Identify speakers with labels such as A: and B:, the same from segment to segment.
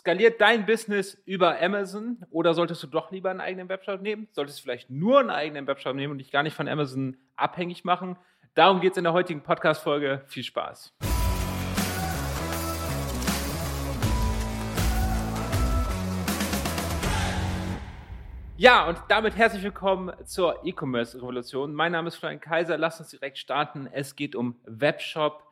A: Skaliert dein Business über Amazon oder solltest du doch lieber einen eigenen Webshop nehmen? Solltest du vielleicht nur einen eigenen Webshop nehmen und dich gar nicht von Amazon abhängig machen? Darum geht es in der heutigen Podcast-Folge. Viel Spaß. Ja, und damit herzlich willkommen zur E-Commerce-Revolution. Mein Name ist Florian Kaiser. Lass uns direkt starten. Es geht um Webshop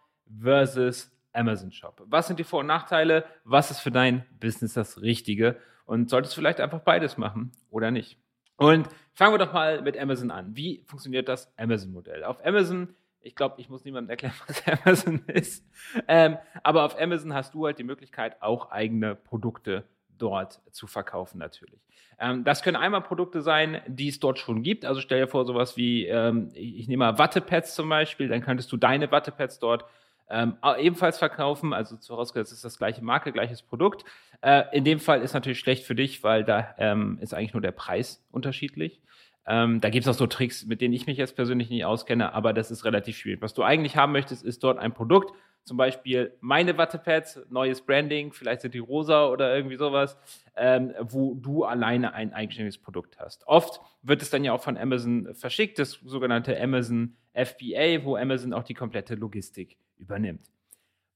A: versus Amazon Shop. Was sind die Vor- und Nachteile? Was ist für dein Business das Richtige? Und solltest du vielleicht einfach beides machen oder nicht? Und fangen wir doch mal mit Amazon an. Wie funktioniert das Amazon-Modell? Auf Amazon, ich glaube, ich muss niemandem erklären, was Amazon ist, ähm, aber auf Amazon hast du halt die Möglichkeit, auch eigene Produkte dort zu verkaufen natürlich. Ähm, das können einmal Produkte sein, die es dort schon gibt. Also stell dir vor, sowas wie, ähm, ich nehme mal Wattepads zum Beispiel, dann könntest du deine Wattepads dort ähm, ebenfalls verkaufen. Also vorausgesetzt ist das gleiche Marke, gleiches Produkt. Äh, in dem Fall ist natürlich schlecht für dich, weil da ähm, ist eigentlich nur der Preis unterschiedlich. Ähm, da gibt es auch so Tricks, mit denen ich mich jetzt persönlich nicht auskenne, aber das ist relativ schwierig. Was du eigentlich haben möchtest, ist dort ein Produkt, zum Beispiel meine Wattepads, neues Branding, vielleicht sind die rosa oder irgendwie sowas, ähm, wo du alleine ein eigenständiges Produkt hast. Oft wird es dann ja auch von Amazon verschickt, das sogenannte Amazon FBA, wo Amazon auch die komplette Logistik übernimmt.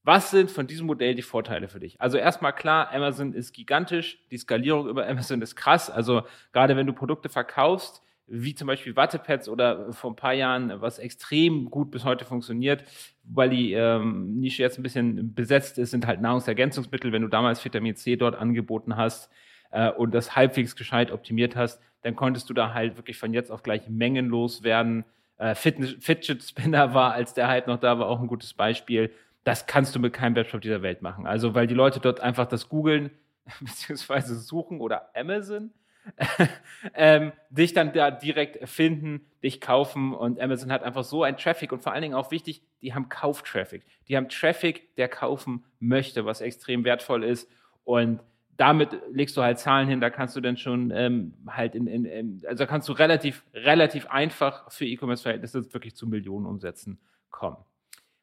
A: Was sind von diesem Modell die Vorteile für dich? Also erstmal klar, Amazon ist gigantisch, die Skalierung über Amazon ist krass. Also gerade wenn du Produkte verkaufst, wie zum Beispiel Wattepads oder vor ein paar Jahren, was extrem gut bis heute funktioniert, weil die ähm, Nische jetzt ein bisschen besetzt ist, sind halt Nahrungsergänzungsmittel. Wenn du damals Vitamin C dort angeboten hast äh, und das halbwegs gescheit optimiert hast, dann konntest du da halt wirklich von jetzt auf gleich mengenlos werden. Äh, Fidget Spinner war, als der halt noch da war, auch ein gutes Beispiel. Das kannst du mit keinem Webshop dieser Welt machen. Also, weil die Leute dort einfach das googeln, beziehungsweise suchen oder Amazon ähm, dich dann da direkt finden, dich kaufen und Amazon hat einfach so ein Traffic und vor allen Dingen auch wichtig, die haben Kauftraffic. Die haben Traffic, der kaufen möchte, was extrem wertvoll ist und damit legst du halt Zahlen hin, da kannst du dann schon ähm, halt in, in, in, also kannst du relativ, relativ einfach für E-Commerce-Verhältnisse wirklich zu Millionen Umsätzen kommen.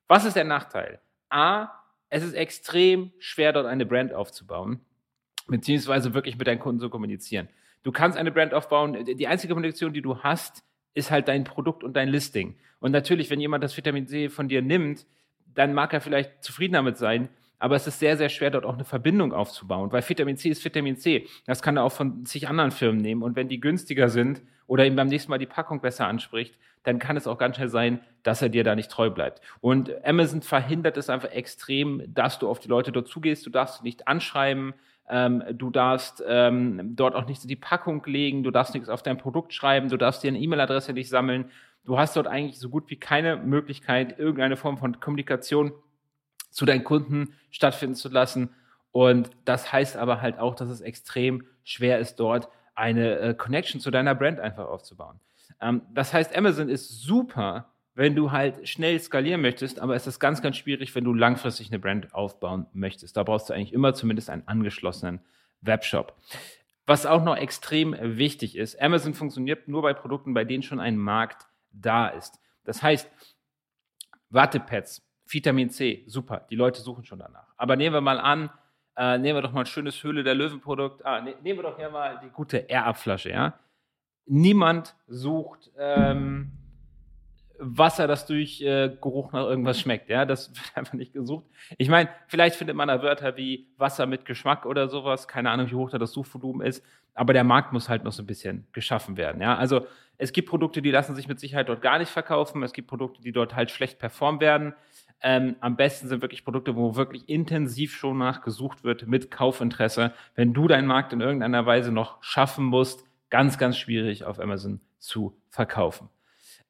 A: Was ist der Nachteil? A, es ist extrem schwer, dort eine Brand aufzubauen, beziehungsweise wirklich mit deinen Kunden zu kommunizieren. Du kannst eine Brand aufbauen. Die einzige Kommunikation, die du hast, ist halt dein Produkt und dein Listing. Und natürlich, wenn jemand das Vitamin C von dir nimmt, dann mag er vielleicht zufrieden damit sein, aber es ist sehr, sehr schwer, dort auch eine Verbindung aufzubauen, weil Vitamin C ist Vitamin C. Das kann er auch von sich anderen Firmen nehmen. Und wenn die günstiger sind oder ihm beim nächsten Mal die Packung besser anspricht, dann kann es auch ganz schnell sein, dass er dir da nicht treu bleibt. Und Amazon verhindert es einfach extrem, dass du auf die Leute dort zugehst. Du darfst nicht anschreiben. Ähm, du darfst ähm, dort auch nicht die Packung legen, du darfst nichts auf dein Produkt schreiben, du darfst dir eine E-Mail-Adresse nicht sammeln. Du hast dort eigentlich so gut wie keine Möglichkeit, irgendeine Form von Kommunikation zu deinen Kunden stattfinden zu lassen. Und das heißt aber halt auch, dass es extrem schwer ist, dort eine äh, Connection zu deiner Brand einfach aufzubauen. Ähm, das heißt, Amazon ist super wenn du halt schnell skalieren möchtest, aber es ist ganz, ganz schwierig, wenn du langfristig eine Brand aufbauen möchtest. Da brauchst du eigentlich immer zumindest einen angeschlossenen Webshop. Was auch noch extrem wichtig ist, Amazon funktioniert nur bei Produkten, bei denen schon ein Markt da ist. Das heißt, Wattepads, Vitamin C, super, die Leute suchen schon danach. Aber nehmen wir mal an, äh, nehmen wir doch mal ein schönes Höhle der Löwen-Produkt. Ah, ne, nehmen wir doch hier mal die gute Air-Up-Flasche, ja. Niemand sucht ähm, Wasser, das durch äh, Geruch nach irgendwas schmeckt. Ja, das wird einfach nicht gesucht. Ich meine, vielleicht findet man da Wörter wie Wasser mit Geschmack oder sowas. Keine Ahnung, wie hoch da das Suchvolumen ist. Aber der Markt muss halt noch so ein bisschen geschaffen werden. Ja, also es gibt Produkte, die lassen sich mit Sicherheit dort gar nicht verkaufen. Es gibt Produkte, die dort halt schlecht performt werden. Ähm, am besten sind wirklich Produkte, wo wirklich intensiv schon nachgesucht wird mit Kaufinteresse. Wenn du deinen Markt in irgendeiner Weise noch schaffen musst, ganz, ganz schwierig auf Amazon zu verkaufen.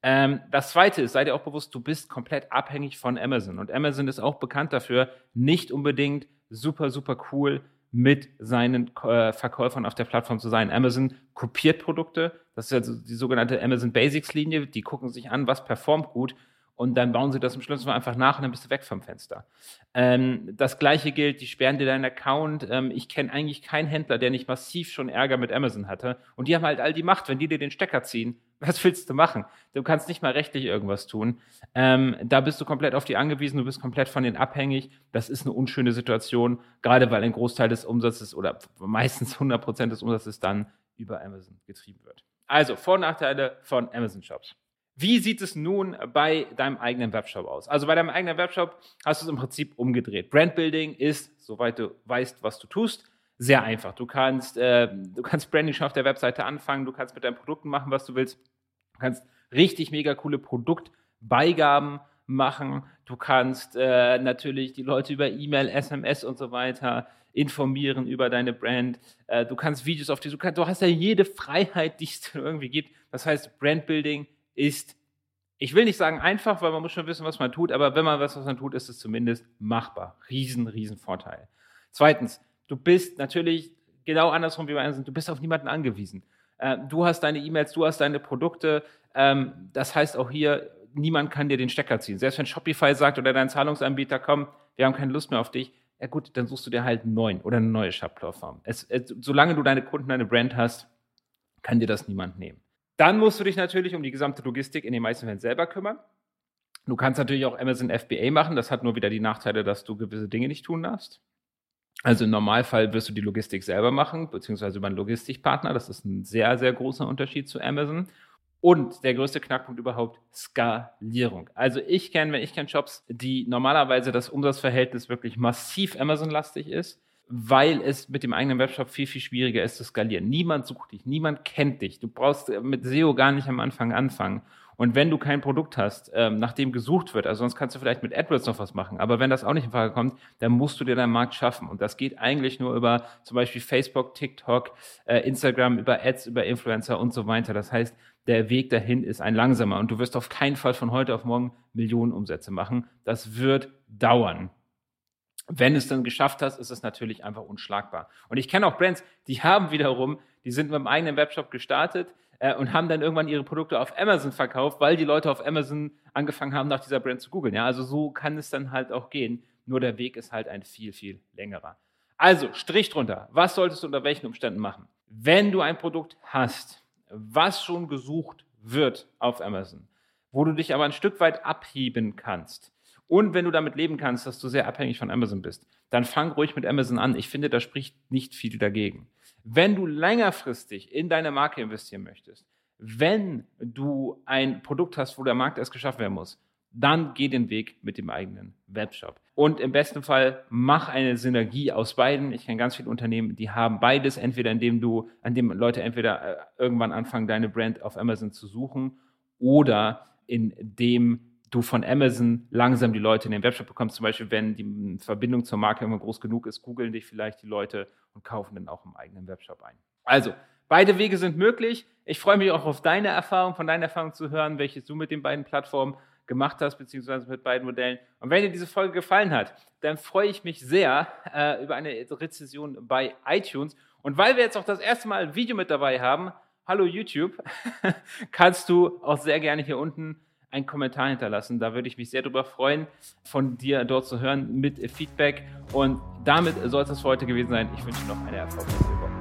A: Ähm, das zweite ist, sei dir auch bewusst, du bist komplett abhängig von Amazon. Und Amazon ist auch bekannt dafür, nicht unbedingt super, super cool mit seinen äh, Verkäufern auf der Plattform zu sein. Amazon kopiert Produkte. Das ist also die sogenannte Amazon Basics Linie. Die gucken sich an, was performt gut. Und dann bauen sie das im Fall einfach nach und dann bist du weg vom Fenster. Ähm, das gleiche gilt, die sperren dir deinen Account. Ähm, ich kenne eigentlich keinen Händler, der nicht massiv schon Ärger mit Amazon hatte. Und die haben halt all die Macht. Wenn die dir den Stecker ziehen, Was willst du machen? Du kannst nicht mal rechtlich irgendwas tun. Ähm, da bist du komplett auf die angewiesen, du bist komplett von denen abhängig. Das ist eine unschöne Situation, gerade weil ein Großteil des Umsatzes oder meistens 100 Prozent des Umsatzes dann über Amazon getrieben wird. Also Vor- und Nachteile von Amazon-Shops. Wie sieht es nun bei deinem eigenen Webshop aus? Also bei deinem eigenen Webshop hast du es im Prinzip umgedreht. Brandbuilding ist, soweit du weißt, was du tust, sehr einfach. Du kannst, äh, du kannst Branding schon auf der Webseite anfangen, du kannst mit deinen Produkten machen, was du willst. Du kannst richtig mega coole Produktbeigaben machen. Du kannst äh, natürlich die Leute über E-Mail, SMS und so weiter informieren über deine Brand. Äh, du kannst Videos auf die, du, kannst, du hast ja jede Freiheit, die es irgendwie gibt. Das heißt, Brandbuilding ist, ich will nicht sagen einfach, weil man muss schon wissen, was man tut, aber wenn man weiß, was man tut, ist es zumindest machbar. Riesen, riesen Vorteil. Zweitens, du bist natürlich genau andersrum wie bei anderen, du bist auf niemanden angewiesen. Äh, du hast deine E-Mails, du hast deine Produkte. Ähm, das heißt auch hier, niemand kann dir den Stecker ziehen. Selbst wenn Shopify sagt oder dein Zahlungsanbieter, komm, wir haben keine Lust mehr auf dich, ja gut, dann suchst du dir halt einen neuen oder eine neue Shop-Plattform. solange du deine Kunden, deine Brand hast, kann dir das niemand nehmen. Dann musst du dich natürlich um die gesamte Logistik in den meisten Fällen selber kümmern. Du kannst natürlich auch Amazon FBA machen. Das hat nur wieder die Nachteile, dass du gewisse Dinge nicht tun darfst. Also im Normalfall wirst du die Logistik selber machen, beziehungsweise über einen Logistikpartner. Das ist ein sehr, sehr großer Unterschied zu Amazon. Und der größte Knackpunkt überhaupt, Skalierung. Also ich kenne, wenn ich kenne Shops, die normalerweise das Umsatzverhältnis wirklich massiv Amazon-lastig ist weil es mit dem eigenen Webshop viel, viel schwieriger ist zu skalieren. Niemand sucht dich, niemand kennt dich. Du brauchst mit SEO gar nicht am Anfang anfangen. Und wenn du kein Produkt hast, ähm, nach dem gesucht wird, also sonst kannst du vielleicht mit AdWords noch was machen, aber wenn das auch nicht in Frage kommt, dann musst du dir deinen Markt schaffen. Und das geht eigentlich nur über zum Beispiel Facebook, TikTok, äh, Instagram, über Ads, über Influencer und so weiter. Das heißt, der Weg dahin ist ein langsamer und du wirst auf keinen Fall von heute auf morgen Millionen Umsätze machen. Das wird dauern wenn es dann geschafft hast, ist es natürlich einfach unschlagbar. Und ich kenne auch Brands, die haben wiederum, die sind mit einem eigenen Webshop gestartet äh, und haben dann irgendwann ihre Produkte auf Amazon verkauft, weil die Leute auf Amazon angefangen haben, nach dieser Brand zu googeln. Ja, also so kann es dann halt auch gehen. Nur der Weg ist halt ein viel, viel längerer. Also, Strich drunter. Was solltest du unter welchen Umständen machen? Wenn du ein Produkt hast, was schon gesucht wird auf Amazon, wo du dich aber ein Stück weit abheben kannst, und wenn du damit leben kannst, dass du sehr abhängig von Amazon bist, dann fang ruhig mit Amazon an. Ich finde, da spricht nicht viel dagegen. Wenn du längerfristig in deine Marke investieren möchtest, wenn du ein Produkt hast, wo der Markt erst geschaffen werden muss, dann geh den Weg mit dem eigenen Webshop. Und im besten Fall mach eine Synergie aus beiden. Ich kenne ganz viele Unternehmen, die haben beides, entweder indem du, an dem Leute entweder äh, irgendwann anfangen, deine Brand auf Amazon zu suchen oder indem du von Amazon langsam die Leute in den Webshop bekommst. Zum Beispiel, wenn die Verbindung zur Marke immer groß genug ist, googeln dich vielleicht die Leute und kaufen dann auch im eigenen Webshop ein. Also, beide Wege sind möglich. Ich freue mich auch auf deine Erfahrung, von deiner Erfahrung zu hören, welche du mit den beiden Plattformen gemacht hast, beziehungsweise mit beiden Modellen. Und wenn dir diese Folge gefallen hat, dann freue ich mich sehr äh, über eine Rezession bei iTunes. Und weil wir jetzt auch das erste Mal ein Video mit dabei haben, hallo YouTube, kannst du auch sehr gerne hier unten einen Kommentar hinterlassen. Da würde ich mich sehr darüber freuen, von dir dort zu hören mit Feedback. Und damit soll es das für heute gewesen sein. Ich wünsche noch eine erfolgreiche Woche.